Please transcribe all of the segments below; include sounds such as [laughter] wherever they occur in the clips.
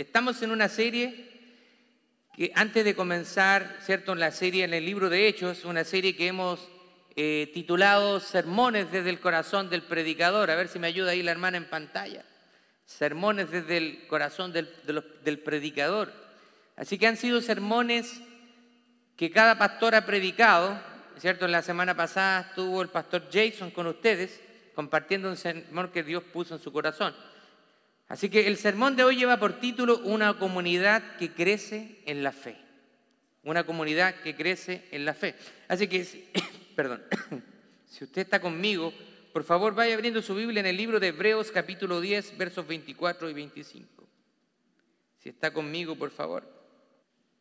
estamos en una serie que antes de comenzar, ¿cierto? La serie en el libro de Hechos, una serie que hemos eh, titulado Sermones desde el corazón del predicador. A ver si me ayuda ahí la hermana en pantalla. Sermones desde el corazón del, del predicador. Así que han sido sermones que cada pastor ha predicado, ¿cierto? La semana pasada estuvo el pastor Jason con ustedes compartiendo un sermón que Dios puso en su corazón. Así que el sermón de hoy lleva por título Una comunidad que crece en la fe. Una comunidad que crece en la fe. Así que, [coughs] perdón, [coughs] si usted está conmigo, por favor vaya abriendo su Biblia en el libro de Hebreos capítulo 10, versos 24 y 25. Si está conmigo, por favor.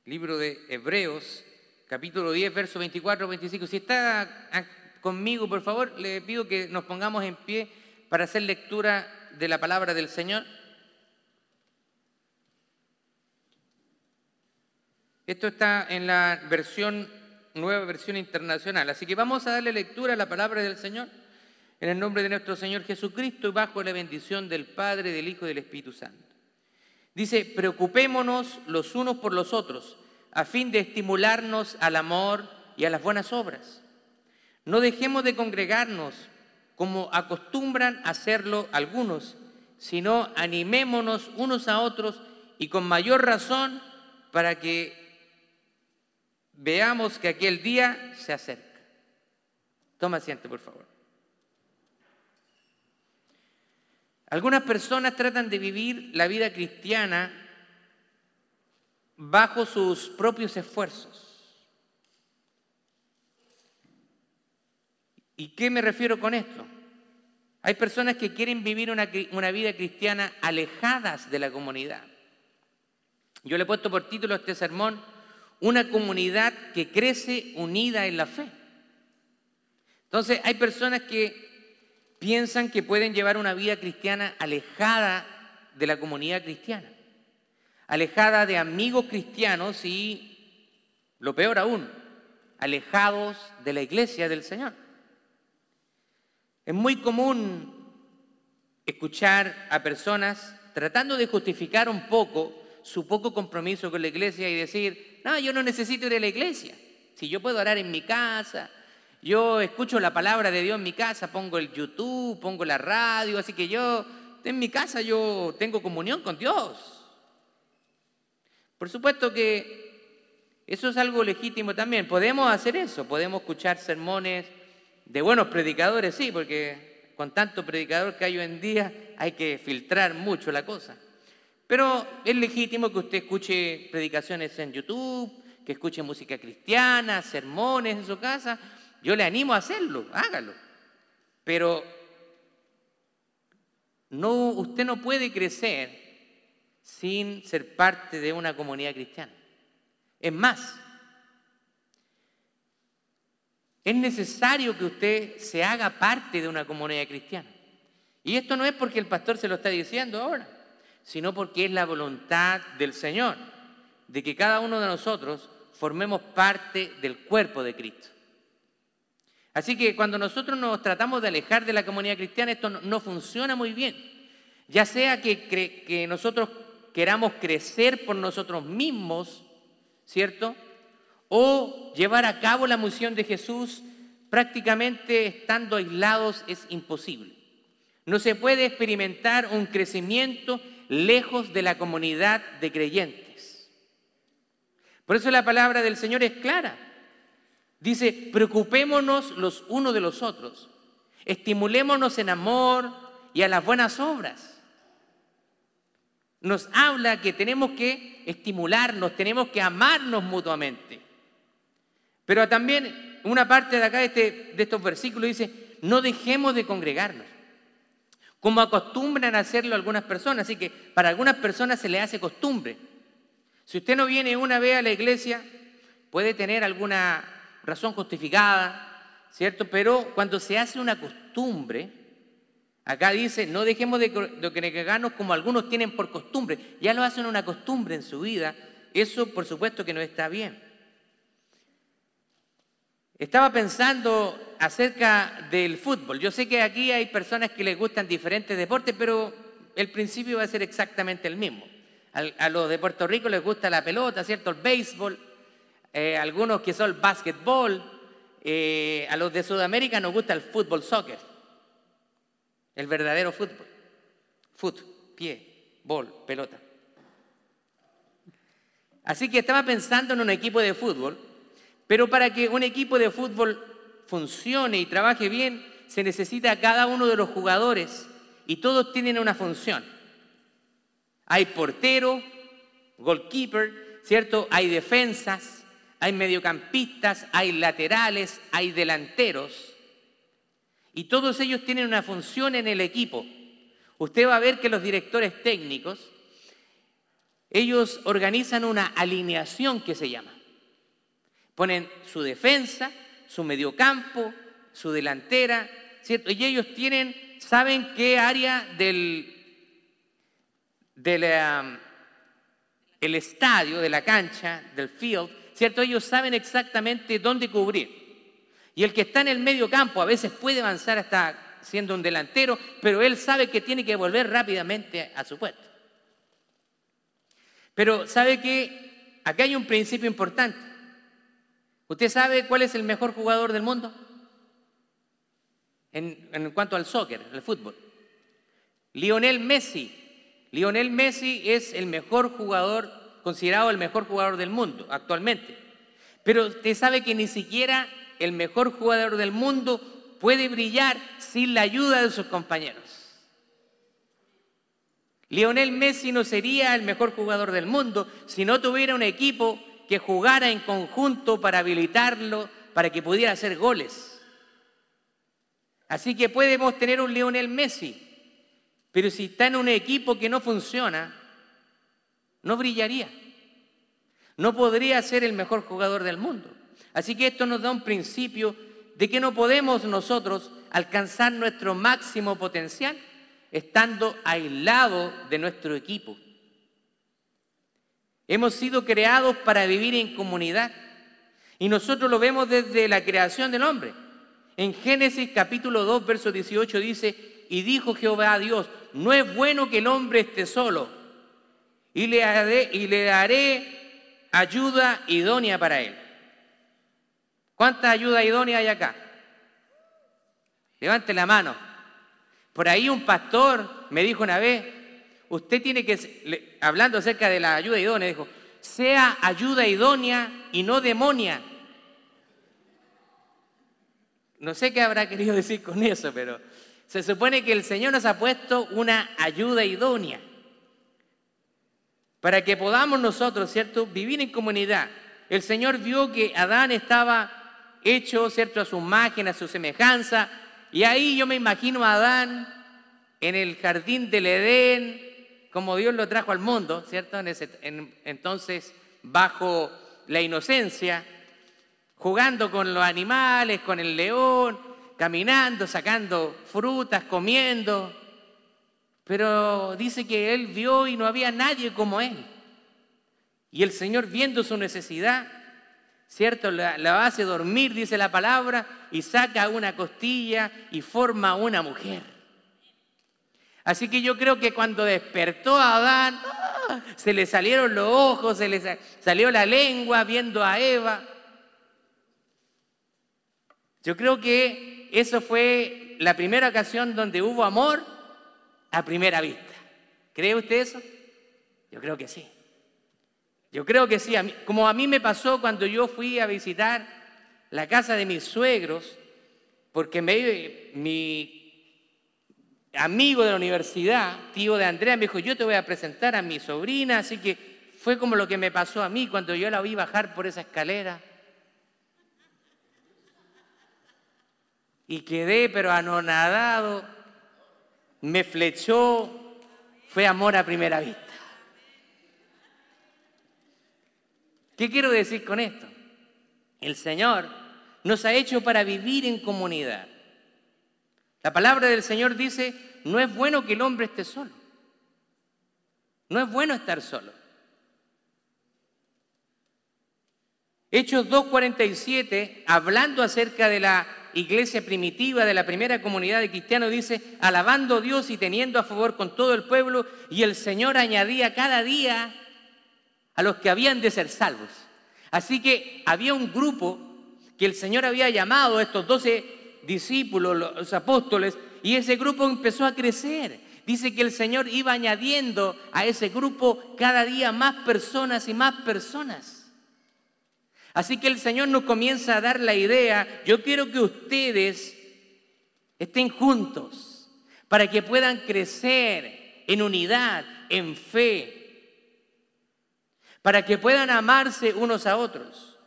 Libro de Hebreos capítulo 10, versos 24 y 25. Si está conmigo, por favor, le pido que nos pongamos en pie para hacer lectura de la palabra del Señor. Esto está en la versión, nueva versión internacional. Así que vamos a darle lectura a la palabra del Señor en el nombre de nuestro Señor Jesucristo y bajo la bendición del Padre, del Hijo y del Espíritu Santo. Dice, preocupémonos los unos por los otros a fin de estimularnos al amor y a las buenas obras. No dejemos de congregarnos como acostumbran hacerlo algunos, sino animémonos unos a otros y con mayor razón para que veamos que aquel día se acerca. Toma asiento, por favor. Algunas personas tratan de vivir la vida cristiana bajo sus propios esfuerzos. ¿Y qué me refiero con esto? Hay personas que quieren vivir una, una, vida cristiana alejadas de la comunidad. Yo le he puesto por título a este sermón una comunidad que crece unida en la fe. Entonces, hay personas que piensan que pueden llevar una vida cristiana alejada de la comunidad cristiana, alejada de amigos cristianos y, lo peor aún, alejados de la iglesia del Señor. Es muy común escuchar a personas tratando de justificar un poco su poco compromiso con la iglesia y decir, no, yo no necesito ir a la iglesia. Si yo puedo orar en mi casa, yo escucho la palabra de Dios en mi casa, pongo el YouTube, pongo la radio, así que yo en mi casa yo tengo comunión con Dios. Por supuesto que eso es algo legítimo también. Podemos hacer eso, podemos escuchar sermones de buenos predicadores, sí, porque con tanto predicador que hay hoy en día hay que filtrar mucho la cosa. Pero es legítimo que usted escuche predicaciones en YouTube, que escuche música cristiana, sermones en su casa. Yo le animo a hacerlo, hágalo. Pero no, usted no puede crecer sin ser parte de una comunidad cristiana. Es más, es necesario que usted se haga parte de una comunidad cristiana. Y esto no es porque el pastor se lo está diciendo ahora sino porque es la voluntad del Señor, de que cada uno de nosotros formemos parte del cuerpo de Cristo. Así que cuando nosotros nos tratamos de alejar de la comunidad cristiana, esto no, funciona muy bien. Ya sea que, que nosotros queramos crecer por nosotros mismos, ¿cierto? O llevar a cabo la misión de Jesús prácticamente estando aislados es imposible. No se puede experimentar un crecimiento lejos de la comunidad de creyentes. Por eso la palabra del Señor es clara. Dice, preocupémonos los unos de los otros, estimulémonos en amor y a las buenas obras. Nos habla que tenemos que estimularnos, tenemos que amarnos mutuamente. Pero también una parte de acá de, este, de estos versículos dice, no dejemos de congregarnos como acostumbran a hacerlo algunas personas. Así que para algunas personas se le hace costumbre. Si usted no viene una vez a la iglesia, puede tener alguna razón justificada, ¿cierto? Pero cuando se hace una costumbre, acá dice, no dejemos de, congregarnos como algunos tienen por costumbre, ya lo hacen una costumbre en su vida, eso por supuesto que no está bien. Estaba pensando acerca del fútbol. Yo sé que aquí hay personas que les gustan diferentes deportes, pero el principio va a ser exactamente el mismo. a los de Puerto Rico les gusta la pelota, ¿cierto? El béisbol, eh, algunos que son el básquetbol, eh, a los de Sudamérica nos gusta el fútbol, soccer, el verdadero fútbol. Foot, pie, bol, pelota. Así que estaba pensando en un equipo de fútbol, pero para que un equipo de fútbol funcione y trabaje bien, se necesita cada uno de los jugadores y todos tienen una función. Hay portero, goalkeeper, ¿cierto? Hay defensas, hay mediocampistas, hay laterales, hay delanteros. Y todos ellos tienen una función en el equipo. Usted va a ver que los directores técnicos, ellos organizan una alineación que se llama. Ponen su defensa, su mediocampo, su delantera, ¿cierto? Y ellos tienen, saben qué área del, del el estadio, de la cancha, del field, ¿cierto? Ellos saben exactamente dónde cubrir. Y el que está en el medio campo a veces puede avanzar hasta siendo un delantero, pero él sabe que tiene que volver rápidamente a su puesto. Pero sabe que acá hay un principio importante. ¿Usted sabe cuál es el mejor jugador del mundo? En, en cuanto al soccer, al fútbol. Lionel Messi Lionel Messi es el mejor jugador, considerado el mejor jugador del mundo actualmente. Pero usted sabe que ni siquiera el mejor jugador del mundo puede brillar sin la ayuda de sus compañeros. Lionel Messi no sería el mejor jugador del mundo si no tuviera un equipo que jugara en conjunto para habilitarlo, para que pudiera hacer goles. Así que podemos tener un Lionel Messi, pero si está en un equipo que no funciona, no brillaría. No podría ser el mejor jugador del mundo. Así que esto nos da un principio de que no podemos nosotros alcanzar nuestro máximo potencial estando aislados de nuestro equipo. Hemos sido creados para vivir en comunidad y nosotros lo vemos desde la creación del hombre. En Génesis capítulo 2, verso 18 dice, y dijo Jehová a Dios, no es bueno que el hombre esté solo, y le y le daré ayuda idónea para él. ¿Cuánta ayuda idónea hay acá? Levante la mano. Por ahí un pastor me dijo una vez, usted tiene que, hablando acerca de la ayuda idónea, dijo, sea ayuda idónea y no demonia. No sé qué habrá querido [laughs] decir con eso, pero se supone que el Señor nos ha puesto una ayuda idónea para que podamos nosotros, ¿cierto?, vivir en comunidad. El Señor vio que Adán estaba hecho, ¿cierto?, a su imagen, a su semejanza, y ahí yo me imagino a Adán en el jardín del Edén, como Dios lo trajo al mundo, ¿cierto? entonces, bajo la inocencia, jugando con los animales, con el león, caminando, sacando frutas, comiendo. Pero dice que él vio y no había nadie como él. Y el Señor viendo su necesidad, ¿cierto? La, la, hace dormir, dice la palabra, y saca una costilla y forma una mujer. Así que yo creo que cuando despertó a Adán, ¡ah! se le salieron los ojos, se le salió la lengua viendo a Eva. Yo creo que eso fue la primera ocasión donde hubo amor a primera vista. ¿Cree usted eso? Yo creo que sí. Yo creo que sí. como a mí me pasó cuando yo fui a visitar la casa de mis suegros, porque me, mi amigo de la universidad, tío de Andrea, me dijo, yo te voy a presentar a mi sobrina, así que fue como lo que me pasó a mí cuando yo la vi bajar por esa escalera. y quedé pero anonadado, me flechó, fue amor a primera vista. ¿Qué quiero decir con esto? El Señor nos ha hecho para vivir en comunidad. La palabra del Señor dice, no es bueno que el hombre esté solo. No es bueno estar solo. Hechos 2.47, hablando acerca de la iglesia primitiva de la primera comunidad de cristianos, dice, alabando a Dios y teniendo a favor con todo el pueblo, y el Señor añadía cada día a los que habían de ser salvos. Así que había un grupo que el Señor había llamado estos doce discípulos, los apóstoles, y ese grupo empezó a crecer. Dice que el Señor iba añadiendo a ese grupo cada día más personas y más personas. Así que el Señor nos comienza a dar la idea, yo quiero que ustedes estén juntos para que puedan crecer en unidad, en fe, para que puedan amarse unos a otros.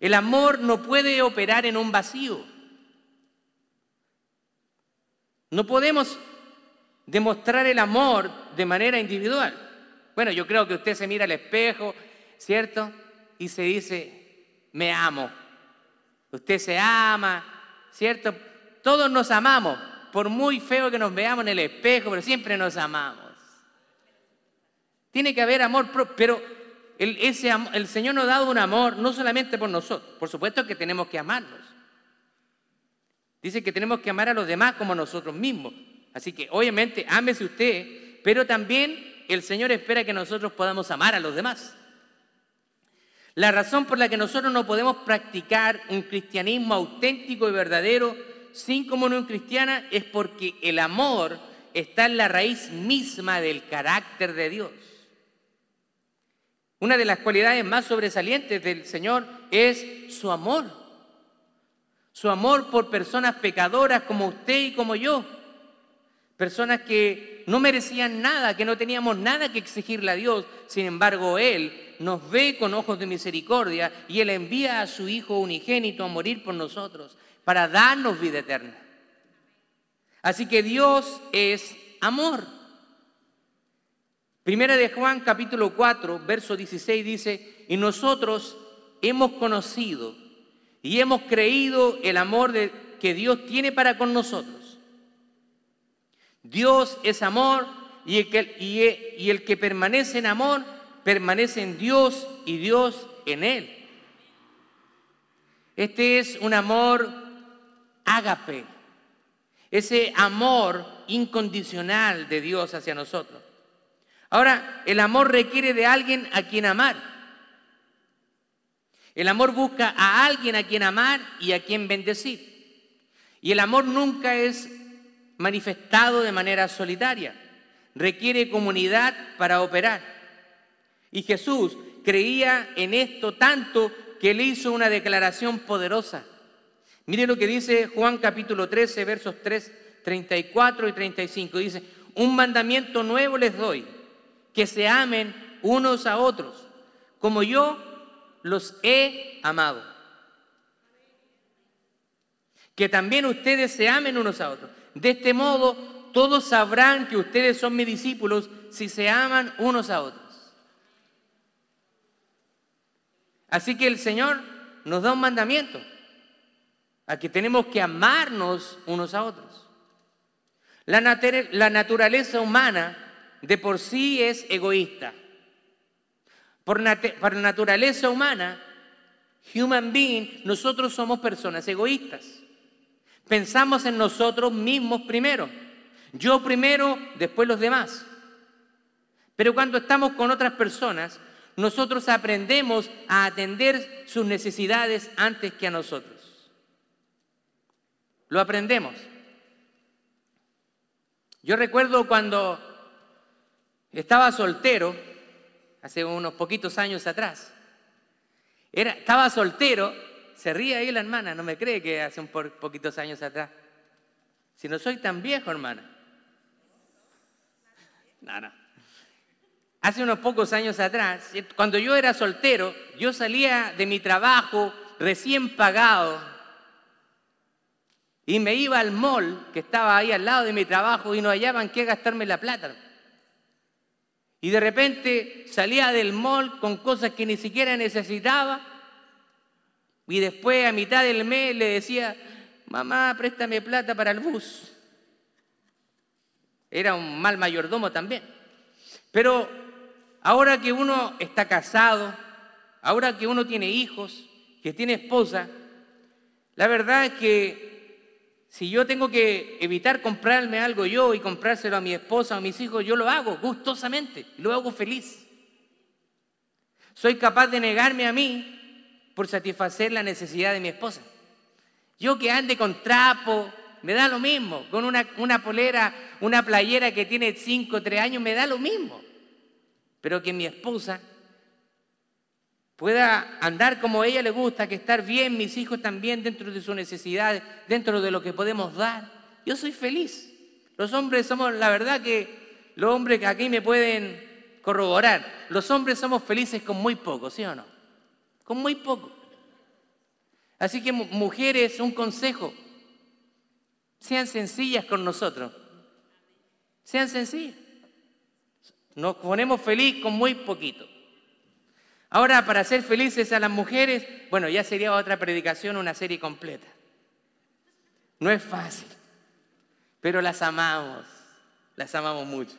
El amor no puede operar en un vacío. No podemos demostrar el amor de manera individual. Bueno, yo creo que usted se mira al espejo, ¿cierto? Y se dice, me amo. Usted se ama, ¿cierto? Todos nos amamos, por muy feo que nos veamos en el espejo, pero siempre nos amamos. Tiene que haber amor, pero el, Señor nos ha dado un amor no solamente por nosotros, por supuesto que tenemos que amarnos. Dice que tenemos que amar a los demás como nosotros mismos. Así que obviamente ámese usted, pero también el Señor espera que nosotros podamos amar a los demás. La razón por la que nosotros no podemos practicar un cristianismo auténtico y verdadero sin comunión cristiana es porque el amor está en la raíz misma del carácter de Dios. Una de las cualidades más sobresalientes del Señor es su amor. Su amor por personas pecadoras como usted y como yo personas que no merecían nada, que no teníamos nada que exigirle a Dios. Sin embargo, Él nos ve con ojos de misericordia y Él envía a su Hijo unigénito a morir por nosotros para darnos vida eterna. Así que Dios es amor. Primera de Juan capítulo 4, verso 16 dice, y nosotros hemos conocido y hemos creído el amor de, que Dios tiene para con nosotros. Dios es amor y el, que, y el que permanece en amor permanece en Dios y Dios en él. Este es un amor ágape, ese amor incondicional de Dios hacia nosotros. Ahora, el amor requiere de alguien a quien amar. El amor busca a alguien a quien amar y a quien bendecir. Y el amor nunca es manifestado de manera solitaria. Requiere comunidad para operar. Y Jesús creía en esto tanto que le hizo una declaración poderosa. Mire lo que dice Juan capítulo 13, versos 3, 34 y 35. Dice, un mandamiento nuevo les doy, que se amen unos a otros, como yo los he amado. Que también ustedes se amen unos a otros. De este modo, todos sabrán que ustedes son mis discípulos si se aman unos a otros. Así que el Señor nos da un mandamiento, a que tenemos que amarnos unos a otros. La, la naturaleza humana de por sí es egoísta. Por, naturaleza humana, human being, nosotros somos personas egoístas. Pensamos en nosotros mismos primero. Yo primero, después los demás. Pero cuando estamos con otras personas, nosotros aprendemos a atender sus necesidades antes que a nosotros. Lo aprendemos. Yo recuerdo cuando estaba soltero, hace unos poquitos años atrás. Era, estaba soltero se ríe ahí la hermana, no me cree que hace un poquitos años atrás. Si no soy tan viejo, hermana. No, no. Hace unos pocos años atrás, cuando yo era soltero, yo salía de mi trabajo recién pagado y me iba al mall que estaba ahí al lado de mi trabajo y no hallaban qué gastarme la plata. Y de repente salía del mall con cosas que ni siquiera necesitaba y después a mitad del mes le decía, mamá, préstame plata para el bus. Era un mal mayordomo también. Pero ahora que uno está casado, ahora que uno tiene hijos, que tiene esposa, la verdad es que Si yo tengo que evitar comprarme algo yo y comprárselo a mi esposa o a mis hijos, yo lo hago gustosamente, lo hago feliz. Soy capaz de negarme a mí por satisfacer la necesidad de mi esposa. Yo que ande con trapo, me da lo mismo. Con una, una polera, una playera que tiene 5 o 3 años, me da lo mismo. Pero que mi esposa pueda andar como a ella le gusta, que estar bien, mis hijos también dentro de sus necesidades, dentro de lo que podemos dar. Yo soy feliz. Los hombres somos, la verdad que los hombres que aquí me pueden corroborar, los hombres somos felices con muy poco, ¿sí o no? Con muy poco. Así que mujeres, un consejo, sean sencillas con nosotros. Sean sencillas. Nos ponemos feliz con muy poquito. Ahora, para ser felices a las mujeres, bueno, ya sería otra predicación, una serie completa. No es fácil, pero las amamos, las amamos mucho.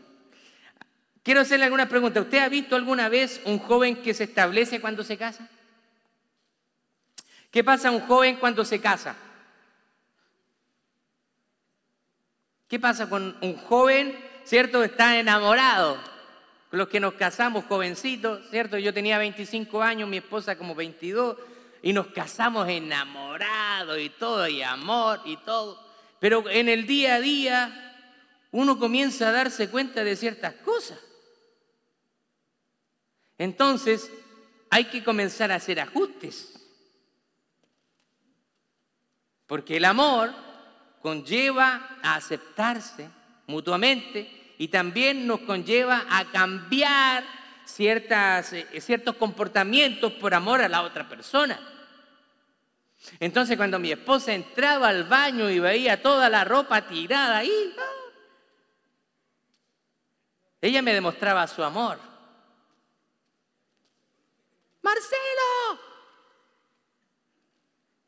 Quiero hacerle alguna pregunta. ¿Usted ha visto alguna vez un joven que se establece cuando se casa? ¿Qué pasa a un joven cuando se casa? ¿Qué pasa con un joven, cierto? Está enamorado. Los que nos casamos jovencitos, ¿cierto? Yo tenía 25 años, mi esposa como 22, y nos casamos enamorados y todo, y amor y todo. Pero en el día a día uno comienza a darse cuenta de ciertas cosas. Entonces hay que comenzar a hacer ajustes. Porque el amor conlleva a aceptarse mutuamente y también nos conlleva a cambiar ciertas, eh, ciertos comportamientos por amor a la otra persona. Entonces cuando mi esposa entraba al baño y veía toda la ropa tirada ahí, ¡ah! ella me demostraba su amor. Marcelo.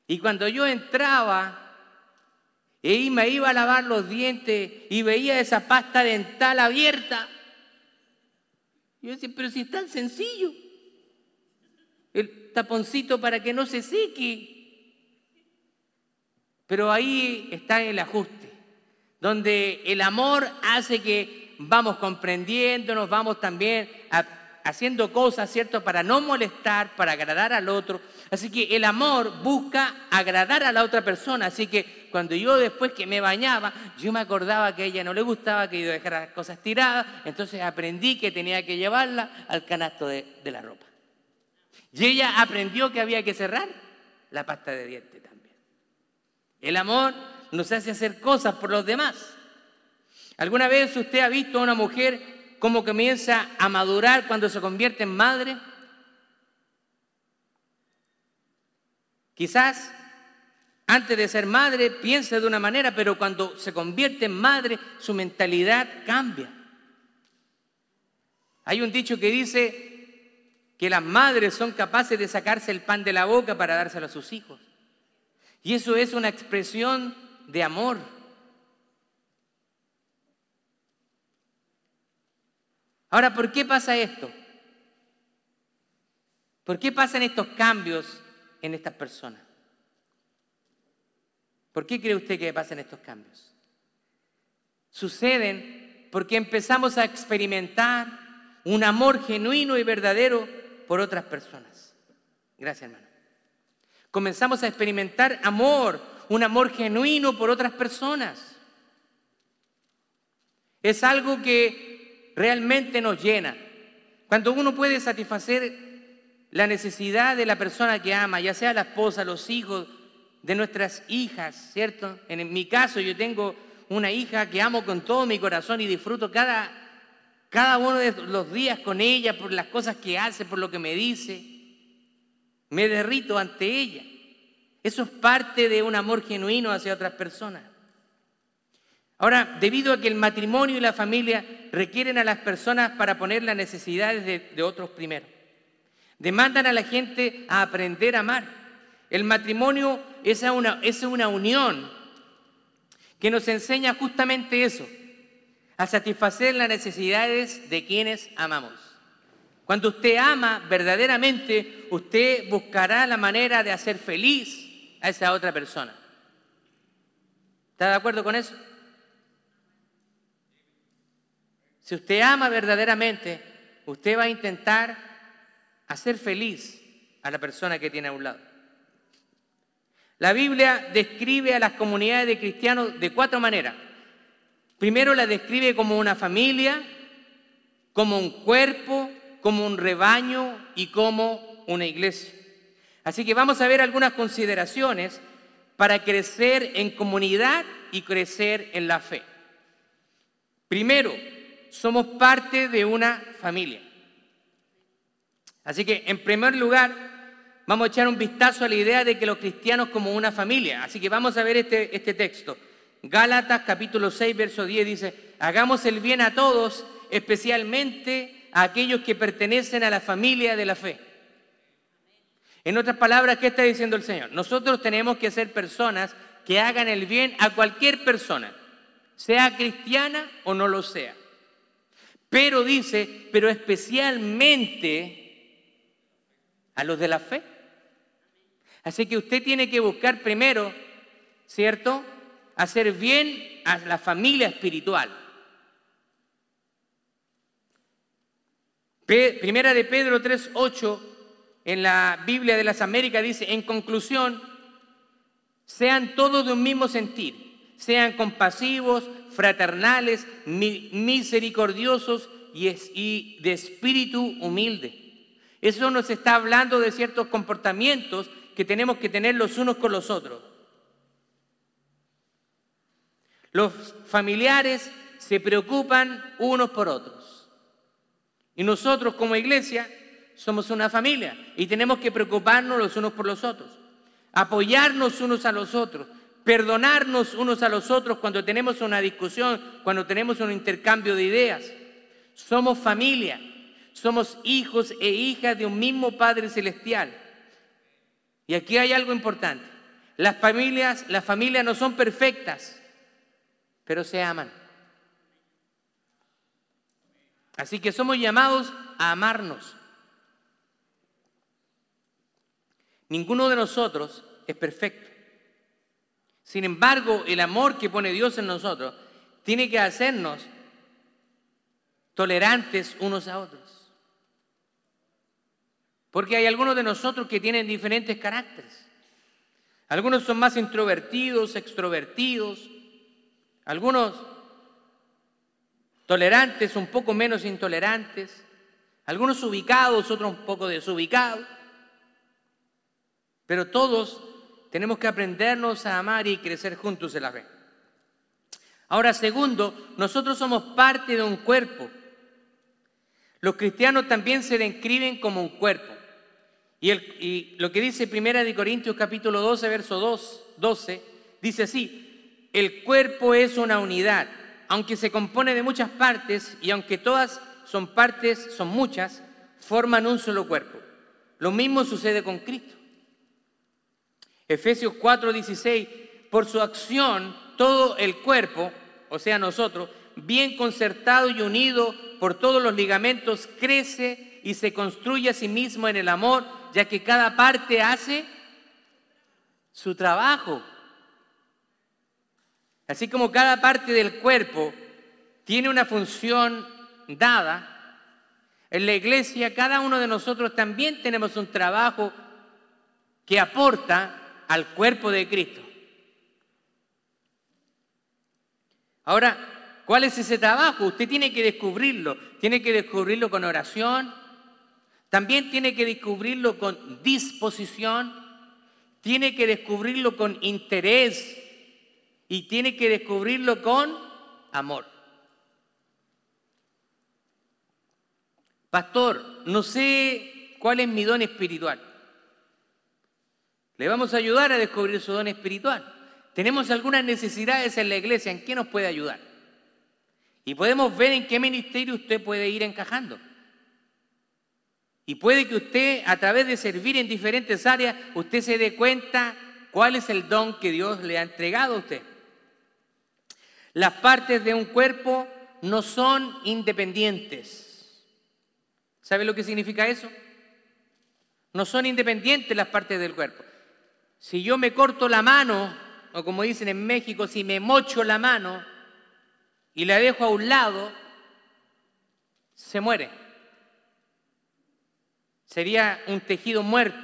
Y cuando yo entraba y me iba a lavar los dientes y veía esa pasta dental abierta. Yo decía, pero si es tan sencillo. El taponcito para que no se seque. Pero ahí está el ajuste, donde el amor hace que vamos comprendiéndonos, vamos también haciendo cosas, ¿cierto? Para no molestar, para agradar al otro. Así que el amor busca agradar a la otra persona. Así que cuando yo después que me bañaba, yo me acordaba que a ella no le gustaba que yo dejara las cosas tiradas, entonces aprendí que tenía que llevarla al canasto de, la ropa. Y ella aprendió que había que cerrar la pasta de dientes también. El amor nos hace hacer cosas por los demás. ¿Alguna vez usted ha visto a una mujer cómo comienza a madurar cuando se convierte en madre? Quizás antes de ser madre piensa de una manera, pero cuando se convierte en madre su mentalidad cambia. Hay un dicho que dice que las madres son capaces de sacarse el pan de la boca para dárselo a sus hijos. Y eso es una expresión de amor. Ahora, ¿por qué pasa esto? ¿Por qué pasan estos cambios en estas personas? ¿Por qué cree usted que pasan estos cambios? Suceden porque empezamos a experimentar un amor genuino y verdadero por otras personas. Gracias, hermano. Comenzamos a experimentar amor, un amor genuino por otras personas. Es algo que realmente nos llena. Cuando uno puede satisfacer la necesidad de la persona que ama, ya sea la esposa, los hijos, de nuestras hijas, ¿cierto? En mi caso yo tengo una hija que amo con todo mi corazón y disfruto cada, cada uno de los días con ella por las cosas que hace, por lo que me dice. Me derrito ante ella. Eso es parte de un amor genuino hacia otras personas. Ahora, debido a que el matrimonio y la familia requieren a las personas para poner las necesidades de, de otros primero, demandan a la gente a aprender a amar. El matrimonio es una, es una unión que nos enseña justamente eso, a satisfacer las necesidades de quienes amamos. Cuando usted ama verdaderamente, usted buscará la manera de hacer feliz a esa otra persona. ¿Está de acuerdo con eso? Si usted ama verdaderamente, usted va a intentar hacer feliz a la persona que tiene a un lado. La Biblia describe a las comunidades de cristianos de cuatro maneras. Primero la describe como una familia, como un cuerpo, como un rebaño y como una iglesia. Así que vamos a ver algunas consideraciones para crecer en comunidad y crecer en la fe. Primero, somos parte de una familia. Así que, en primer lugar, vamos a echar un vistazo a la idea de que los cristianos como una familia. Así que vamos a ver este, este texto. Gálatas capítulo 6, verso 10 dice, hagamos el bien a todos, especialmente a aquellos que pertenecen a la familia de la fe. En otras palabras, ¿qué está diciendo el Señor? Nosotros tenemos que ser personas que hagan el bien a cualquier persona, sea cristiana o no lo sea. Pero dice, pero especialmente a los de la fe. Así que usted tiene que buscar primero, ¿cierto? Hacer bien a la familia espiritual. Primera de Pedro 3.8 en la Biblia de las Américas dice, en conclusión, sean todos de un mismo sentir, sean compasivos, fraternales, misericordiosos y de espíritu humilde. Eso nos está hablando de ciertos comportamientos que tenemos que tener los unos con los otros. Los familiares se preocupan unos por otros. Y nosotros como iglesia somos una familia y tenemos que preocuparnos los unos por los otros, apoyarnos unos a los otros, perdonarnos unos a los otros cuando tenemos una discusión, cuando tenemos un intercambio de ideas. Somos familia, somos hijos e hijas de un mismo Padre Celestial. Y aquí hay algo importante. Las familias, las familias no son perfectas, pero se aman. Así que somos llamados a amarnos. Ninguno de nosotros es perfecto. Sin embargo, el amor que pone Dios en nosotros tiene que hacernos tolerantes unos a otros. Porque hay algunos de nosotros que tienen diferentes caracteres. Algunos son más introvertidos, extrovertidos. Algunos tolerantes, un poco menos intolerantes. Algunos ubicados, otros un poco desubicados. Pero todos tenemos que aprendernos a amar y crecer juntos en la fe. Ahora, segundo, nosotros somos parte de un cuerpo. Los cristianos también se describen como un cuerpo. Y, lo que dice Primera de Corintios capítulo 12, verso 2, 12, dice así, el cuerpo es una unidad, aunque se compone de muchas partes y aunque todas son partes, son muchas, forman un solo cuerpo. Lo mismo sucede con Cristo. Efesios 4:16, por su acción todo el cuerpo, o sea nosotros, bien concertado y unido por todos los ligamentos, crece y se construye a sí mismo en el amor, ya que cada parte hace su trabajo. Así como cada parte del cuerpo tiene una función dada, en la iglesia cada uno de nosotros también tenemos un trabajo que aporta al cuerpo de Cristo. Ahora, ¿cuál es ese trabajo? Usted tiene que descubrirlo. Tiene que descubrirlo con oración. También tiene que descubrirlo con disposición. Tiene que descubrirlo con interés. Y tiene que descubrirlo con amor. Pastor, no sé cuál es mi don espiritual. Le vamos a ayudar a descubrir su don espiritual. Tenemos algunas necesidades en la iglesia, ¿en qué nos puede ayudar? Y podemos ver en qué ministerio usted puede ir encajando. Y puede que usted, a través de servir en diferentes áreas, usted se dé cuenta cuál es el don que Dios le ha entregado a usted. Las partes de un cuerpo no son independientes. ¿Sabe lo que significa eso? No son independientes las partes del cuerpo. Si yo me corto la mano o como dicen en México, si me mocho la mano y la dejo a un lado, se muere. Sería un tejido muerto.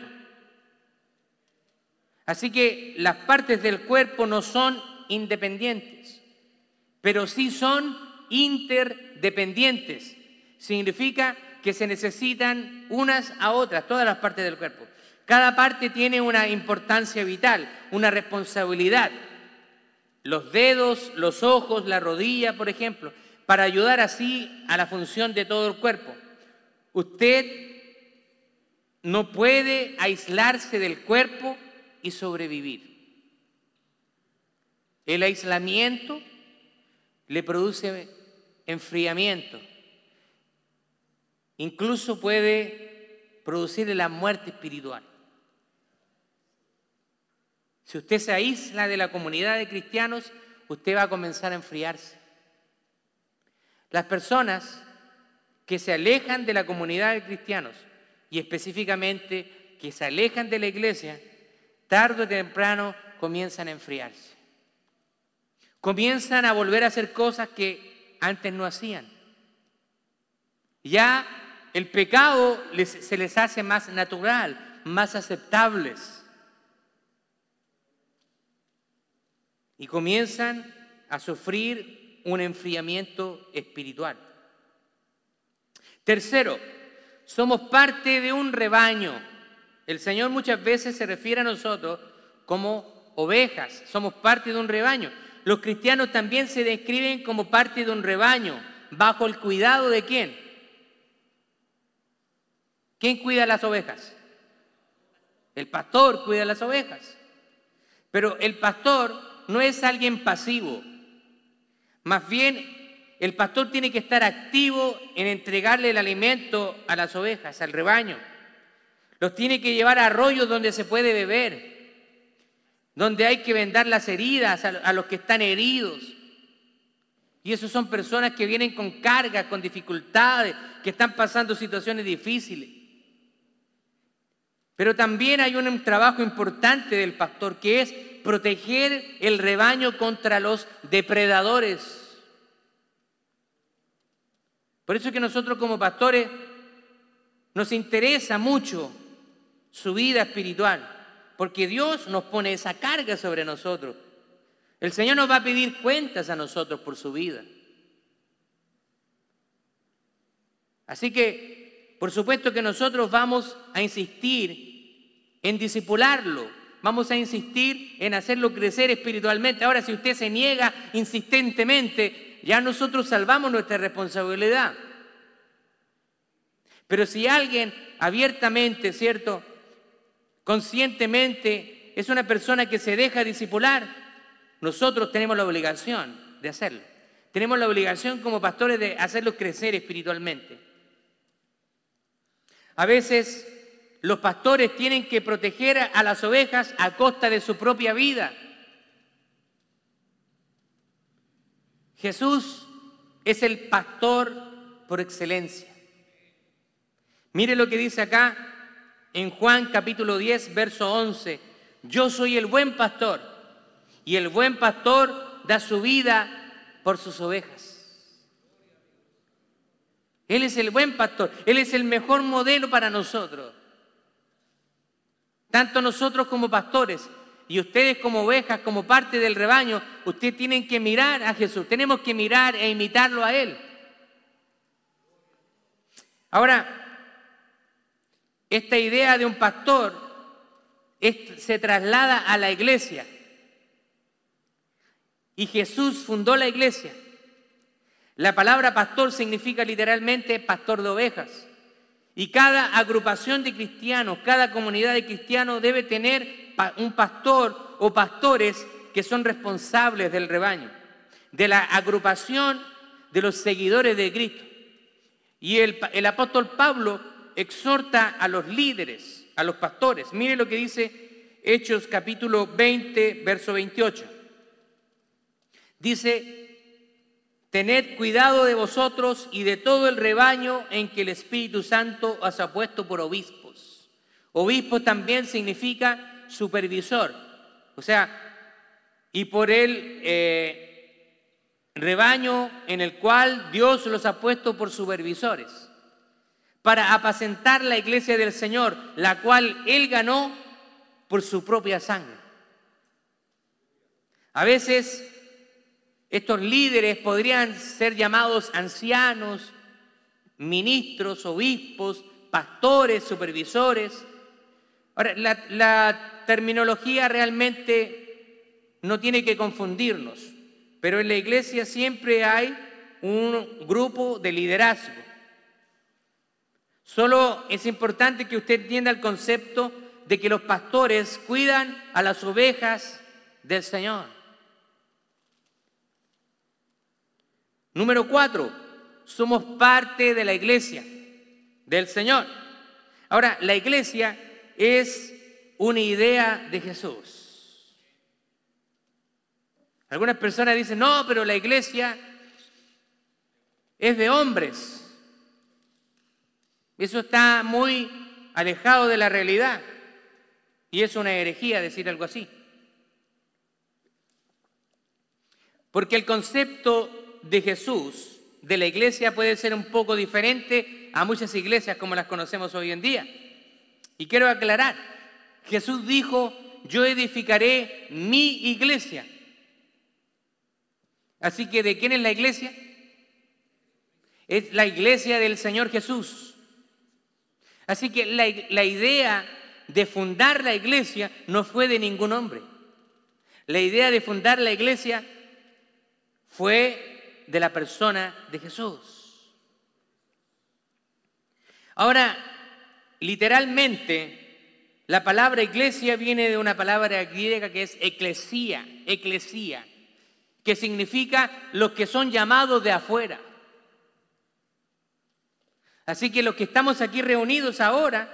Así que las partes del cuerpo no son independientes, pero sí son interdependientes. Significa que se necesitan unas a otras, todas las partes del cuerpo. Cada parte tiene una importancia vital, una responsabilidad. Los dedos, los ojos, la rodilla, por ejemplo, para ayudar así a la función de todo el cuerpo. Usted no puede aislarse del cuerpo y sobrevivir. El aislamiento le produce enfriamiento. Incluso puede producirle la muerte espiritual. Si usted se aísla de la comunidad de cristianos, usted va a comenzar a enfriarse. Las personas que se alejan de la comunidad de cristianos y específicamente que se alejan de la iglesia, tarde o temprano comienzan a enfriarse. Comienzan a volver a hacer cosas que antes no hacían. Ya el pecado se les hace más natural, más aceptables. Y comienzan a sufrir un enfriamiento espiritual. Tercero, somos parte de un rebaño. El Señor muchas veces se refiere a nosotros como ovejas, somos parte de un rebaño. Los cristianos también se describen como parte de un rebaño, bajo el cuidado de quién? ¿Quién cuida las ovejas? El pastor cuida las ovejas. Pero el pastor no es alguien pasivo. Más bien, el pastor tiene que estar activo en entregarle el alimento a las ovejas, al rebaño. Los tiene que llevar a arroyos donde se puede beber, donde hay que vendar las heridas a, los que están heridos. Y esos son personas que vienen con cargas, con dificultades, que están pasando situaciones difíciles. Pero también hay un trabajo importante del pastor que es proteger el rebaño contra los depredadores. Por eso es que nosotros como pastores nos interesa mucho su vida espiritual, porque Dios nos pone esa carga sobre nosotros. El Señor nos va a pedir cuentas a nosotros por su vida. Así que, por supuesto que nosotros vamos a insistir en disipularlo, vamos a insistir en hacerlo crecer espiritualmente. Ahora, si usted se niega insistentemente, ya nosotros salvamos nuestra responsabilidad. Pero si alguien abiertamente, ¿cierto? conscientemente es una persona que se deja discipular, nosotros tenemos la obligación de hacerlo. Tenemos la obligación como pastores de hacerlos crecer espiritualmente. A veces los pastores tienen que proteger a las ovejas a costa de su propia vida. Jesús es el pastor por excelencia. Mire lo que dice acá en Juan capítulo 10, verso 11, yo soy el buen pastor y el buen pastor da su vida por sus ovejas. Él es el buen pastor, Él es el mejor modelo para nosotros. Tanto nosotros como pastores y ustedes como ovejas, como parte del rebaño, ustedes tienen que mirar a Jesús, tenemos que mirar e imitarlo a Él. Ahora, esta idea de un pastor se traslada a la iglesia. Y Jesús fundó la iglesia. La palabra pastor significa literalmente pastor de ovejas. Y cada agrupación de cristianos, cada comunidad de cristianos debe tener un pastor o pastores que son responsables del rebaño, de la agrupación de los seguidores de Cristo. Y el, apóstol Pablo exhorta a los líderes, a los pastores. Mire lo que dice Hechos capítulo 20, verso 28. Dice, tened cuidado de vosotros y de todo el rebaño en que el Espíritu Santo os ha puesto por obispos. Obispo también significa supervisor. O sea, y por el eh, rebaño en el cual Dios los ha puesto por supervisores, para apacentar la iglesia del Señor, la cual Él ganó por su propia sangre. A veces estos líderes podrían ser llamados ancianos, ministros, obispos, pastores, supervisores. La, la terminología realmente no tiene que confundirnos, pero en la iglesia siempre hay un grupo de liderazgo. Solo es importante que usted entienda el concepto de que los pastores cuidan a las ovejas del Señor. Número cuatro, somos parte de la iglesia del Señor. Ahora, la iglesia es una idea de Jesús. Algunas personas dicen, no, pero la iglesia es de hombres. Eso está muy alejado de la realidad. Y es una herejía decir algo así. Porque el concepto de Jesús, de la iglesia, puede ser un poco diferente a muchas iglesias como las conocemos hoy en día. Y quiero aclarar, Jesús dijo, yo edificaré mi iglesia. Así que, ¿de quién es la iglesia? Es la iglesia del Señor Jesús. Así que la, la idea de fundar la iglesia no fue de ningún hombre. La idea de fundar la iglesia fue de la persona de Jesús. Ahora, literalmente, la palabra iglesia viene de una palabra griega que es eclesía, eclesía, que significa los que son llamados de afuera. Así que los que estamos aquí reunidos ahora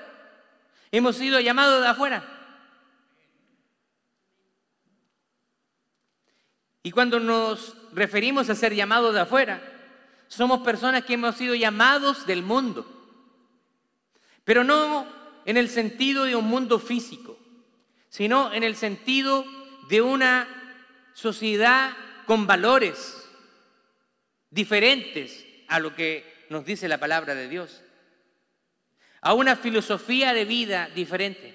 hemos sido llamados de afuera. Y cuando nos referimos a ser llamados de afuera, somos personas que hemos sido llamados del mundo. Pero no en el sentido de un mundo físico, sino en el sentido de una sociedad con valores diferentes a lo que nos dice la palabra de Dios, a una filosofía de vida diferente.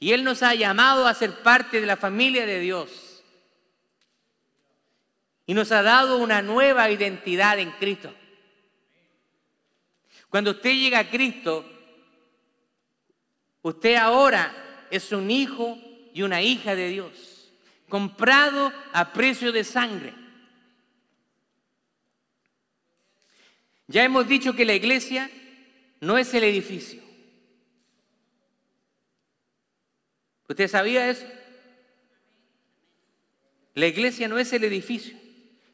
Y Él nos ha llamado a ser parte de la familia de Dios y nos ha dado una nueva identidad en Cristo. Cuando usted llega a Cristo, usted ahora es un hijo y una hija de Dios, comprado a precio de sangre. Ya hemos dicho que la iglesia no es el edificio. ¿Usted sabía eso? La iglesia no es el edificio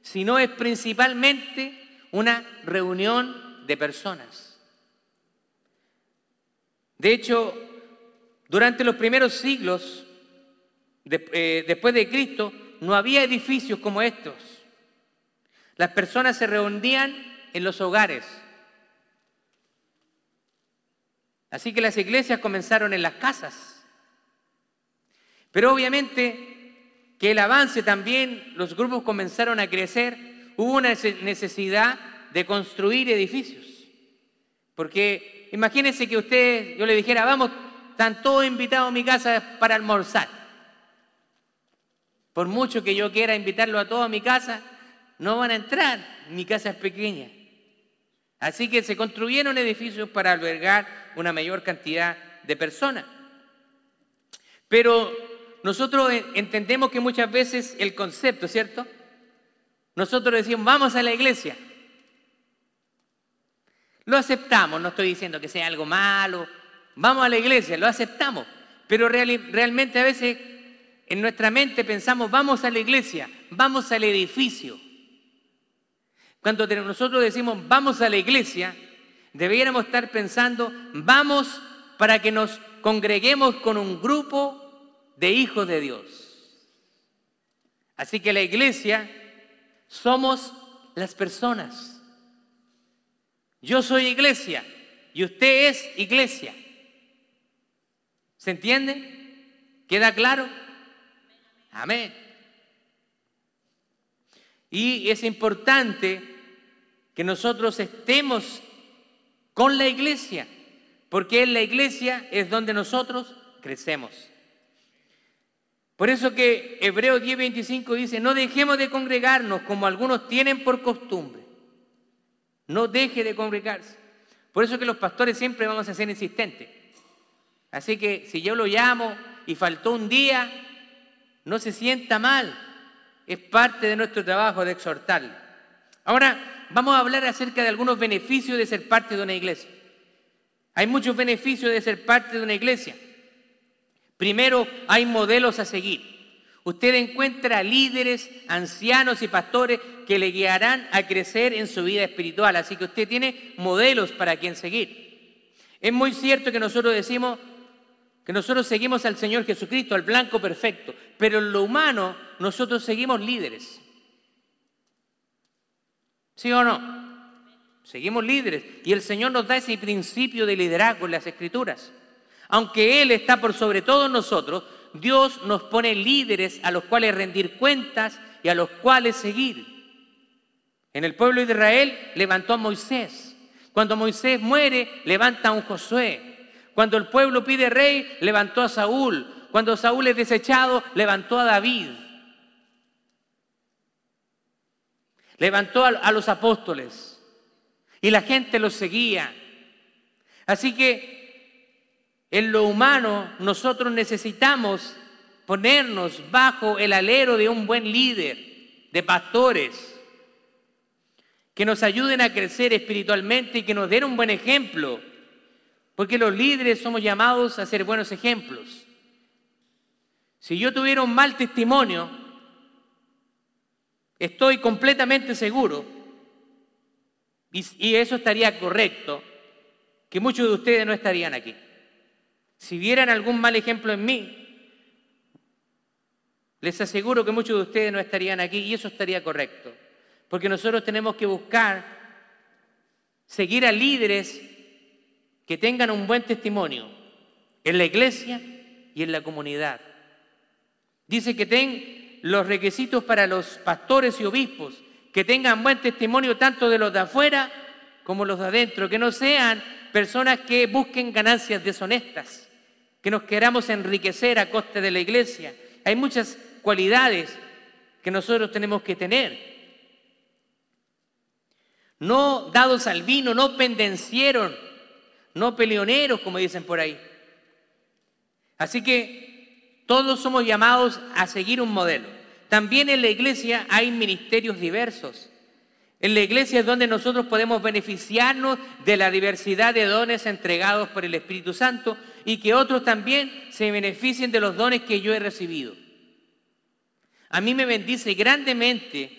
sino es principalmente una reunión de personas. De hecho, durante los primeros siglos eh, después de Cristo, no había edificios como estos. Las personas se reunían en los hogares. Así que las iglesias comenzaron en las casas. Pero obviamente que el avance también, los grupos comenzaron a crecer, hubo una necesidad de construir edificios. Porque imagínense que usted, yo le dijera, vamos, están todos invitados a mi casa para almorzar. Por mucho que yo quiera invitarlo a todos a mi casa, no van a entrar, mi casa es pequeña. Así que se construyeron edificios para albergar una mayor cantidad de personas. Pero nosotros entendemos que muchas veces el concepto, ¿cierto? Nosotros decimos, vamos a la iglesia. Lo aceptamos, no estoy diciendo que sea algo malo. Vamos a la iglesia, lo aceptamos. Pero realmente a veces en nuestra mente pensamos, vamos a la iglesia, vamos al edificio. Cuando nosotros decimos, vamos a la iglesia, debiéramos estar pensando, vamos para que nos congreguemos con un grupo de hijos de Dios. Así que la iglesia somos las personas. Yo soy iglesia y usted es iglesia. ¿Se entiende? ¿Queda claro? Amén. Y es importante que nosotros estemos con la iglesia, porque en la iglesia es donde nosotros crecemos. Por eso que Hebreo 10:25 dice, no dejemos de congregarnos como algunos tienen por costumbre. No deje de congregarse. Por eso que los pastores siempre vamos a ser insistentes. Así que si yo lo llamo y faltó un día, no se sienta mal. Es parte de nuestro trabajo de exhortarle. Ahora vamos a hablar acerca de algunos beneficios de ser parte de una iglesia. Hay muchos beneficios de ser parte de una iglesia. Primero, hay modelos a seguir. Usted encuentra líderes, ancianos y pastores que le guiarán a crecer en su vida espiritual. Así que usted tiene modelos para quien seguir. Es muy cierto que nosotros decimos que nosotros seguimos al Señor Jesucristo, al blanco perfecto, pero en lo humano nosotros seguimos líderes. ¿Sí o no? Seguimos líderes. Y el Señor nos da ese principio de liderazgo en las Escrituras. Aunque Él está por sobre todos nosotros, Dios nos pone líderes a los cuales rendir cuentas y a los cuales seguir. En el pueblo de Israel levantó a Moisés. Cuando Moisés muere, levanta a un Josué. Cuando el pueblo pide rey, levantó a Saúl. Cuando Saúl es desechado, levantó a David. Levantó a, los apóstoles. Y la gente los seguía. Así que en lo humano nosotros necesitamos ponernos bajo el alero de un buen líder, de pastores, que nos ayuden a crecer espiritualmente y que nos den un buen ejemplo, porque los líderes somos llamados a ser buenos ejemplos. Si yo tuviera un mal testimonio, estoy completamente seguro, y, eso estaría correcto, que muchos de ustedes no estarían aquí. Si vieran algún mal ejemplo en mí, les aseguro que muchos de ustedes no estarían aquí y eso estaría correcto. Porque nosotros tenemos que buscar seguir a líderes que tengan un buen testimonio en la iglesia y en la comunidad. Dice que ten los requisitos para los pastores y obispos, que tengan buen testimonio tanto de los de afuera como los de adentro, que no sean personas que busquen ganancias deshonestas que nos queramos enriquecer a coste de la iglesia. Hay muchas cualidades que nosotros tenemos que tener. No dados al vino, no pendencieron, no peleoneros, como dicen por ahí. Así que todos somos llamados a seguir un modelo. También en la iglesia hay ministerios diversos. En la iglesia es donde nosotros podemos beneficiarnos de la diversidad de dones entregados por el Espíritu Santo y que otros también se beneficien de los dones que yo he recibido. A mí me bendice grandemente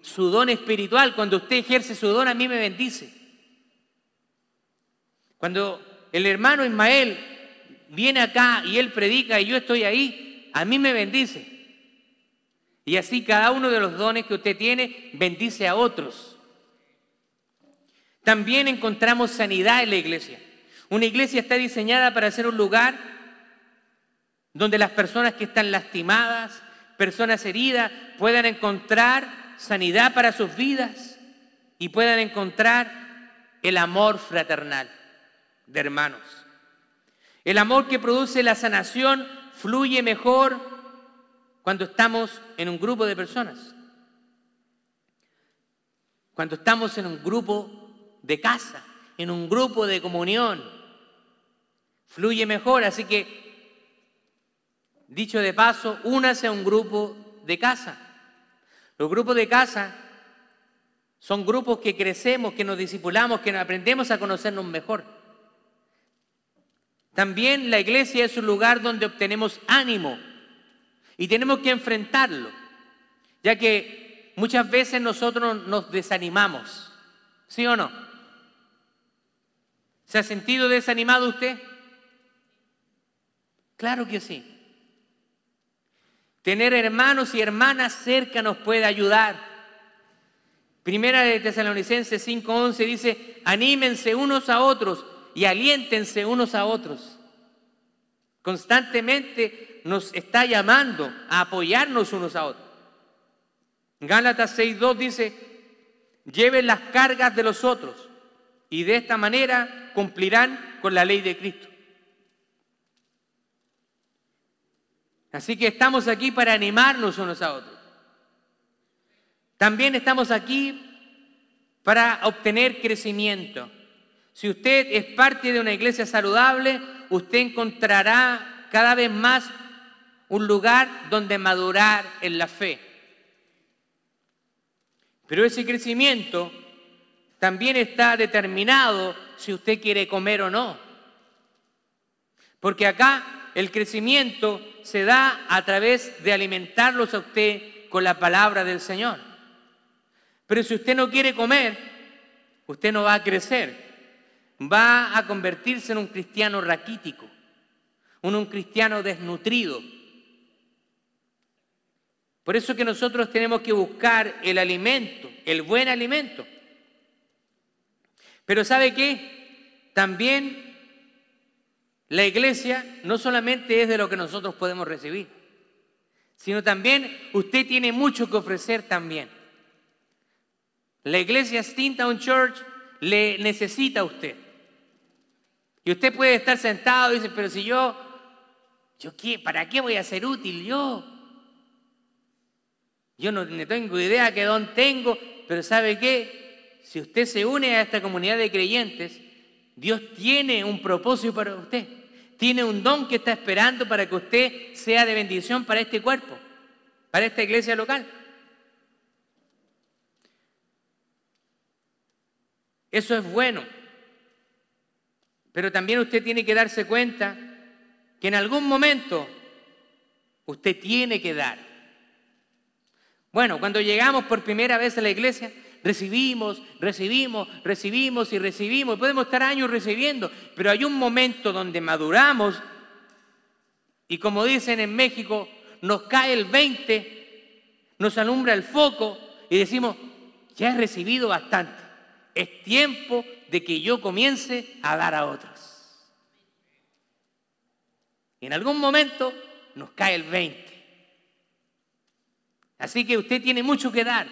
su don espiritual. Cuando usted ejerce su don, a mí me bendice. Cuando el hermano Ismael viene acá y él predica y yo estoy ahí, a mí me bendice. Y así cada uno de los dones que usted tiene bendice a otros. También encontramos sanidad en la iglesia. Una iglesia está diseñada para ser un lugar donde las personas que están lastimadas, personas heridas, puedan encontrar sanidad para sus vidas y puedan encontrar el amor fraternal de hermanos. El amor que produce la sanación fluye mejor cuando estamos en un grupo de personas. Cuando estamos en un grupo de casa, en un grupo de comunión, fluye mejor. Así que, dicho de paso, únase a un grupo de casa. Los grupos de casa son grupos que crecemos, que nos discipulamos, que aprendemos a conocernos mejor. También la iglesia es un lugar donde obtenemos ánimo, y tenemos que enfrentarlo, ya que muchas veces nosotros nos desanimamos, ¿sí o no? ¿Se ha sentido desanimado usted? Claro que sí. Tener hermanos y hermanas cerca nos puede ayudar. Primera de Tesalonicenses 5:11 dice, anímense unos a otros y aliéntense unos a otros. Constantemente nos está llamando a apoyarnos unos a otros. Gálatas 6.2 dice, lleven las cargas de los otros y de esta manera cumplirán con la ley de Cristo. Así que estamos aquí para animarnos unos a otros. También estamos aquí para obtener crecimiento. Si usted es parte de una iglesia saludable, usted encontrará cada vez más un lugar donde madurar en la fe. Pero ese crecimiento también está determinado si usted quiere comer o no. Porque acá el crecimiento se da a través de alimentarlos a usted con la palabra del Señor. Pero si usted no quiere comer, usted no va a crecer. Va a convertirse en un cristiano raquítico, en un cristiano desnutrido. Por eso que nosotros tenemos que buscar el alimento, el buen alimento. Pero ¿sabe qué? También la iglesia no solamente es de lo que nosotros podemos recibir, sino también usted tiene mucho que ofrecer también. La iglesia Steamtown Church le necesita a usted. Y usted puede estar sentado y dice, pero si yo, yo qué, ¿para qué voy a ser útil yo? Yo no, tengo idea qué don tengo, pero ¿sabe qué? Si usted se une a esta comunidad de creyentes, Dios tiene un propósito para usted. Tiene un don que está esperando para que usted sea de bendición para este cuerpo, para esta iglesia local. Eso es bueno. Pero también usted tiene que darse cuenta que en algún momento usted tiene que dar. Bueno, cuando llegamos por primera vez a la iglesia, recibimos, recibimos, recibimos y recibimos. Podemos estar años recibiendo, pero hay un momento donde maduramos y como dicen en México, nos cae el 20, nos alumbra el foco y decimos, ya he recibido bastante es tiempo de que yo comience a dar a otros. Y en algún momento nos cae el 20. Así que usted tiene mucho que dar.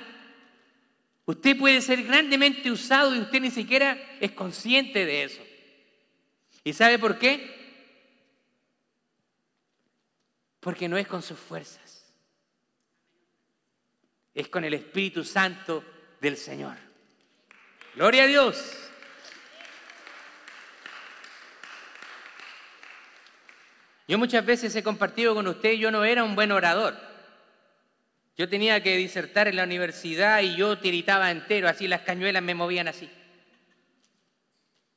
Usted puede ser grandemente usado y usted ni siquiera es consciente de eso. ¿Y sabe por qué? Porque no es con sus fuerzas. Es con el Espíritu Santo del Señor. Gloria a Dios. Yo muchas veces he compartido con usted, yo no era un buen orador. Yo tenía que disertar en la universidad y yo tiritaba entero, así las cañuelas me movían así.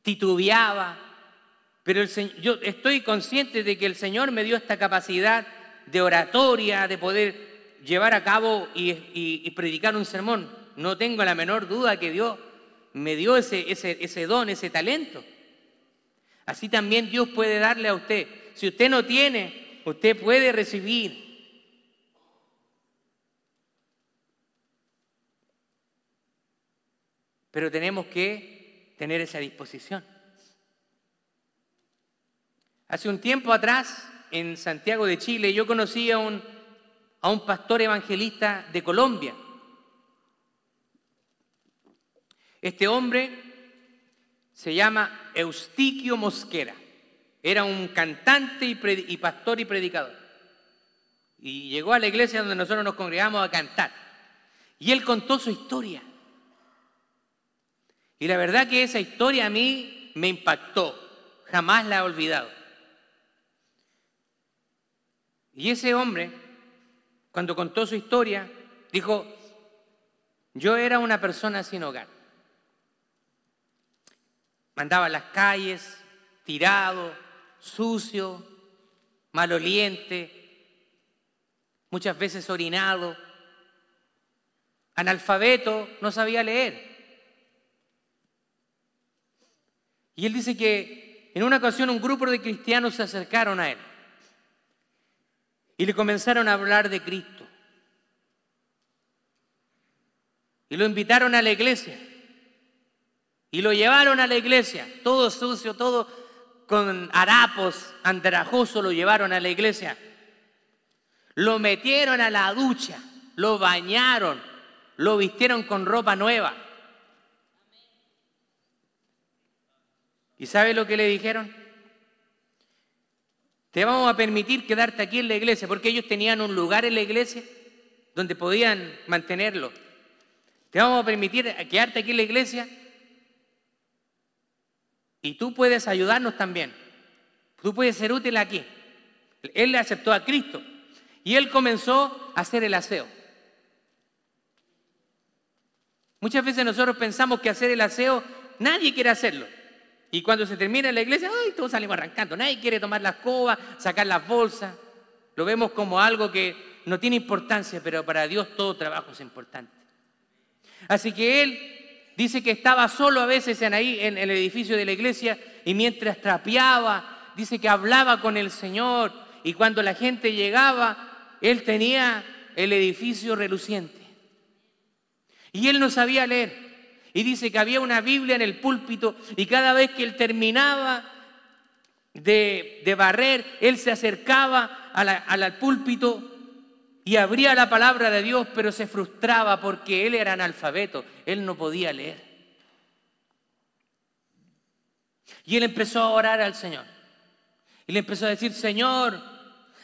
Titubeaba, pero yo estoy consciente de que el Señor me dio esta capacidad de oratoria, de poder llevar a cabo y, predicar un sermón. No tengo la menor duda que Dios me dio ese don, ese talento. Así también Dios puede darle a usted. Si usted no tiene, usted puede recibir. Pero tenemos que tener esa disposición. Hace un tiempo atrás, en Santiago de Chile, yo conocí a un, a un pastor evangelista de Colombia Este hombre se llama Eustiquio Mosquera. Era un cantante y, pastor y predicador. Y llegó a la iglesia donde nosotros nos congregamos a cantar. Y él contó su historia. Y la verdad que esa historia a mí me impactó. Jamás la he olvidado. Y ese hombre, cuando contó su historia, dijo, yo era una persona sin hogar. Andaba en las calles, tirado, sucio, maloliente, muchas veces orinado, analfabeto, no sabía leer. Y él dice que en una ocasión un grupo de cristianos se acercaron a él y le comenzaron a hablar de Cristo. Y lo invitaron a la iglesia. Y lo llevaron a la iglesia, todo sucio, todo con harapos, andrajoso, lo llevaron a la iglesia. Lo metieron a la ducha, lo bañaron, lo vistieron con ropa nueva. ¿Y sabe lo que le dijeron? Te vamos a permitir quedarte aquí en la iglesia, porque ellos tenían un lugar en la iglesia donde podían mantenerlo. Te vamos a permitir quedarte aquí en la iglesia y tú puedes ayudarnos también. Tú puedes ser útil aquí. Él le aceptó a Cristo y él comenzó a hacer el aseo. Muchas veces nosotros pensamos que hacer el aseo, nadie quiere hacerlo. Y cuando se termina en la iglesia, ¡ay! todos salimos arrancando. Nadie quiere tomar la escoba, sacar las bolsas. Lo vemos como algo que no tiene importancia, pero para Dios todo trabajo es importante. Así que él dice que estaba solo a veces en ahí en el edificio de la iglesia y mientras trapeaba, dice que hablaba con el Señor y cuando la gente llegaba, él tenía el edificio reluciente. Y él no sabía leer. Y dice que había una Biblia en el púlpito y cada vez que él terminaba de, barrer, él se acercaba al púlpito y abría la palabra de Dios, pero se frustraba porque él era analfabeto, él no podía leer. Y él empezó a orar al Señor. Y le empezó a decir, Señor,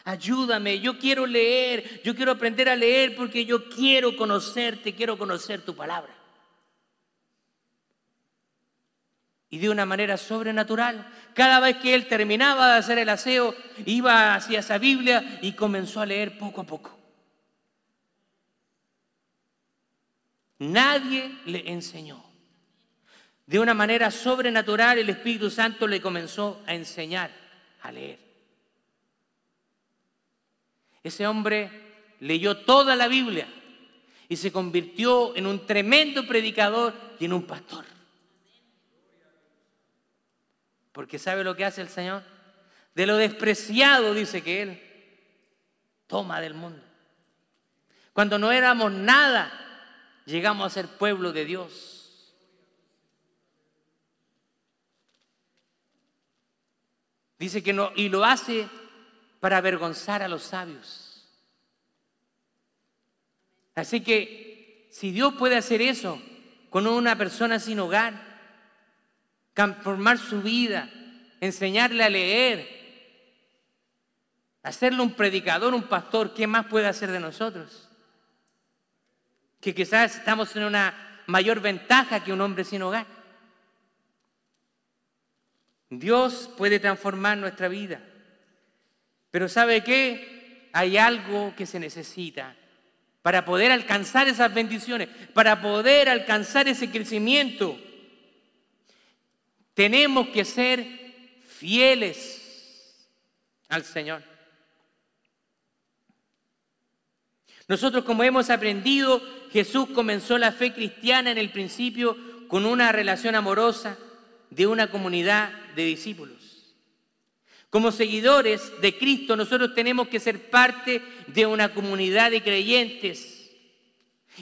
ayúdame, yo quiero leer, yo quiero aprender a leer porque yo quiero conocerte, quiero conocer tu palabra. Y de una manera sobrenatural, cada vez que él terminaba de hacer el aseo, iba hacia esa Biblia y comenzó a leer poco a poco. Nadie le enseñó. De una manera sobrenatural el Espíritu Santo le comenzó a enseñar a leer. Ese hombre leyó toda la Biblia y se convirtió en un tremendo predicador y en un pastor. Porque ¿sabe lo que hace el Señor? De lo despreciado, dice que Él toma del mundo. Cuando no éramos nada, llegamos a ser pueblo de Dios. Dice que no, y lo hace para avergonzar a los sabios. Así que si Dios puede hacer eso con una persona sin hogar, transformar su vida, enseñarle a leer, hacerle un predicador, un pastor, ¿qué más puede hacer de nosotros? Que quizás estamos en una mayor ventaja que un hombre sin hogar. Dios puede transformar nuestra vida. Pero ¿sabe qué? Hay algo que se necesita para poder alcanzar esas bendiciones, para poder alcanzar ese crecimiento. Tenemos que ser fieles al Señor. Nosotros como hemos aprendido, Jesús comenzó la fe cristiana en el principio con una relación amorosa de una comunidad de discípulos. Como seguidores de Cristo, nosotros tenemos que ser parte de una comunidad de creyentes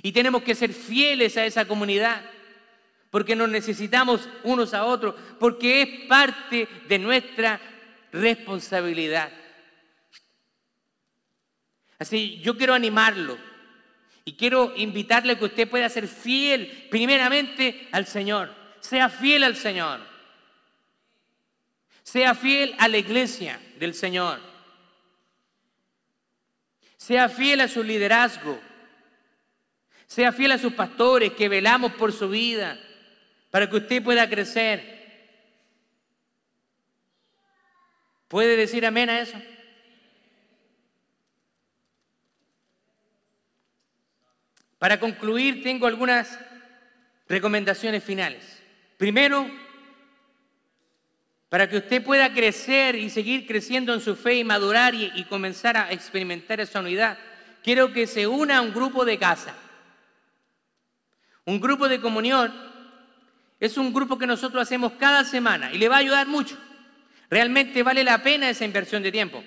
y tenemos que ser fieles a esa comunidad porque nos necesitamos unos a otros, porque es parte de nuestra responsabilidad. Así, yo quiero animarlo y quiero invitarle a que usted pueda ser fiel primeramente al Señor. Sea fiel al Señor. Sea fiel a la iglesia del Señor. Sea fiel a su liderazgo. Sea fiel a sus pastores que velamos por su vida para que usted pueda crecer. ¿Puede decir amén a eso? Para concluir, tengo algunas recomendaciones finales. Primero, para que usted pueda crecer y seguir creciendo en su fe y madurar y, comenzar a experimentar esa unidad, quiero que se una a un grupo de casa. Un grupo de comunión es un grupo que nosotros hacemos cada semana y le va a ayudar mucho. Realmente vale la pena esa inversión de tiempo.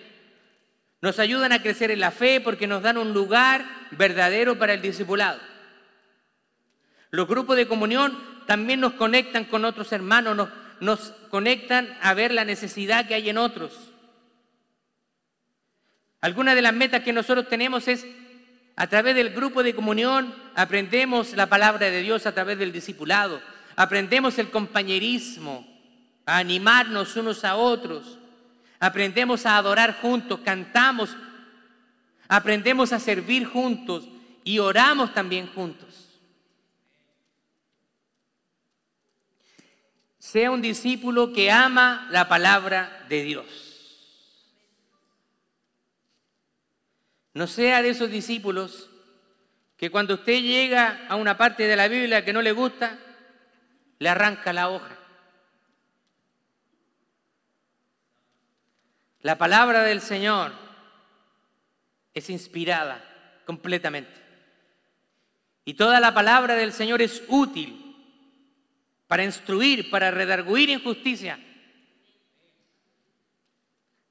Nos ayudan a crecer en la fe porque nos dan un lugar verdadero para el discipulado. Los grupos de comunión también nos conectan con otros hermanos, nos, conectan a ver la necesidad que hay en otros. Alguna de las metas que nosotros tenemos es A través del grupo de comunión aprendemos la palabra de Dios a través del discipulado. Aprendemos el compañerismo, a animarnos unos a otros. Aprendemos a adorar juntos, cantamos, aprendemos a servir juntos y oramos también juntos. Sea un discípulo que ama la palabra de Dios. No sea de esos discípulos que cuando usted llega a una parte de la Biblia que no le gusta, le arranca la hoja. La palabra del Señor es inspirada completamente. Y toda la palabra del Señor es útil para instruir, para redarguir injusticia,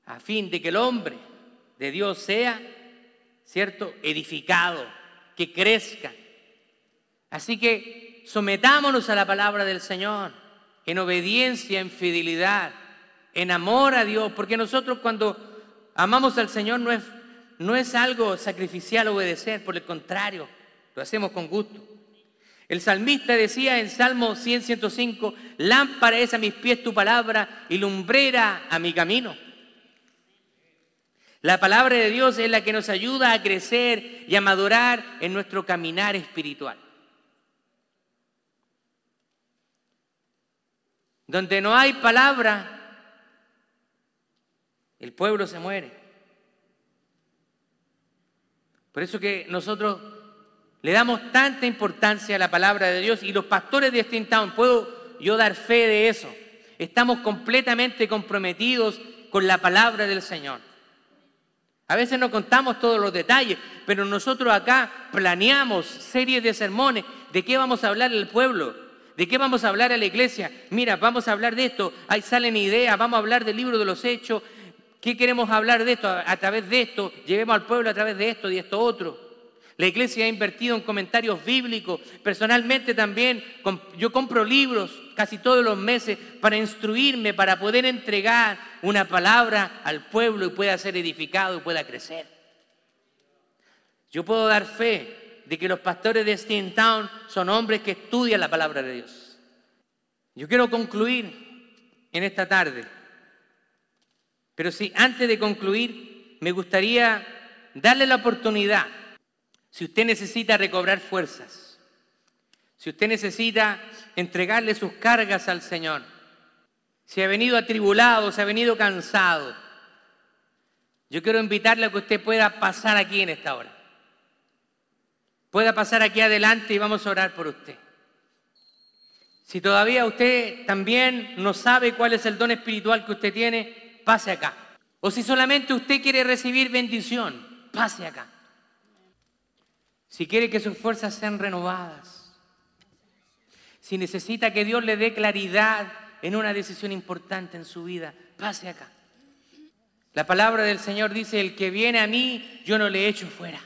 a fin de que el hombre de Dios sea ¿cierto? Edificado, que crezca. Así que sometámonos a la palabra del Señor en obediencia, en fidelidad, en amor a Dios, porque nosotros cuando amamos al Señor no es, no es algo sacrificial obedecer, por el contrario, lo hacemos con gusto. El salmista decía en Salmo 100, 105, lámpara es a mis pies tu palabra y lumbrera a mi camino. La palabra de Dios es la que nos ayuda a crecer y a madurar en nuestro caminar espiritual. Donde no hay palabra, el pueblo se muere. Por eso que nosotros le damos tanta importancia a la palabra de Dios y los pastores de Steam Town, puedo yo dar fe de eso, estamos completamente comprometidos con la palabra del Señor. A veces no contamos todos los detalles, pero nosotros acá planeamos series de sermones. ¿De qué vamos a hablar al pueblo? ¿De qué vamos a hablar a la iglesia? Mira, vamos a hablar de esto. Ahí salen ideas, vamos a hablar del libro de los hechos. ¿Qué queremos hablar de esto? A, través de esto. Llevemos al pueblo a través de esto y esto otro. La iglesia ha invertido en comentarios bíblicos. Personalmente también yo compro libros casi todos los meses para instruirme, para poder entregar una palabra al pueblo y pueda ser edificado y pueda crecer. Yo puedo dar fe de que los pastores de Town son hombres que estudian la palabra de Dios. Yo quiero concluir en esta tarde. Pero sí, antes de concluir, me gustaría darle la oportunidad si usted necesita recobrar fuerzas, si usted necesita entregarle sus cargas al Señor, si ha venido atribulado, si ha venido cansado, yo quiero invitarle a que usted pueda pasar aquí en esta hora. Pueda pasar aquí adelante y vamos a orar por usted. Si todavía usted también no sabe cuál es el don espiritual que usted tiene, pase acá. O si solamente usted quiere recibir bendición, pase acá si quiere que sus fuerzas sean renovadas, si necesita que Dios le dé claridad en una decisión importante en su vida, pase acá. La palabra del Señor dice, el que viene a mí, yo no le echo fuera.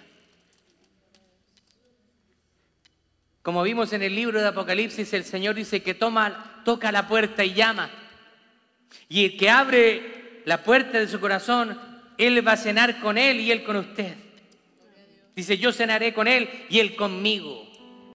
Como vimos en el libro de Apocalipsis, el Señor dice que toma, toca la puerta y llama. Y el que abre la puerta de su corazón, Él va a cenar con Él y Él con usted. Dice, yo cenaré con él y él conmigo.